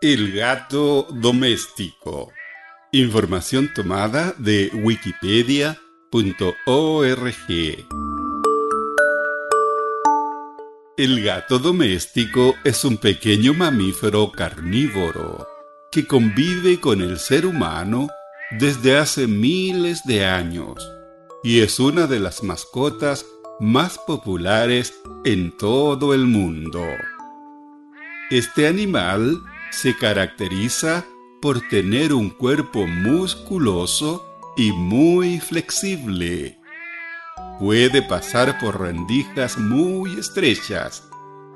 El gato doméstico. Información tomada de wikipedia.org. El gato doméstico es un pequeño mamífero carnívoro que convive con el ser humano desde hace miles de años y es una de las mascotas más populares en todo el mundo. Este animal se caracteriza por tener un cuerpo musculoso y muy flexible. Puede pasar por rendijas muy estrechas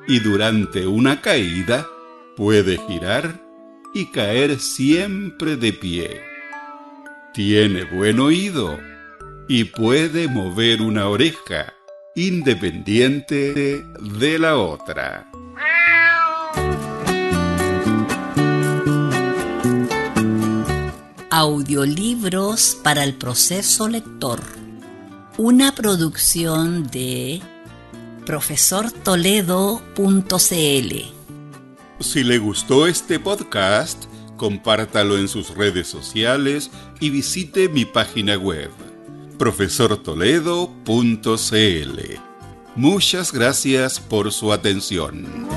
y durante una caída puede girar y caer siempre de pie. Tiene buen oído y puede mover una oreja independiente de la otra. Audiolibros para el proceso lector. Una producción de profesortoledo.cl. Si le gustó este podcast, compártalo en sus redes sociales y visite mi página web, profesortoledo.cl. Muchas gracias por su atención.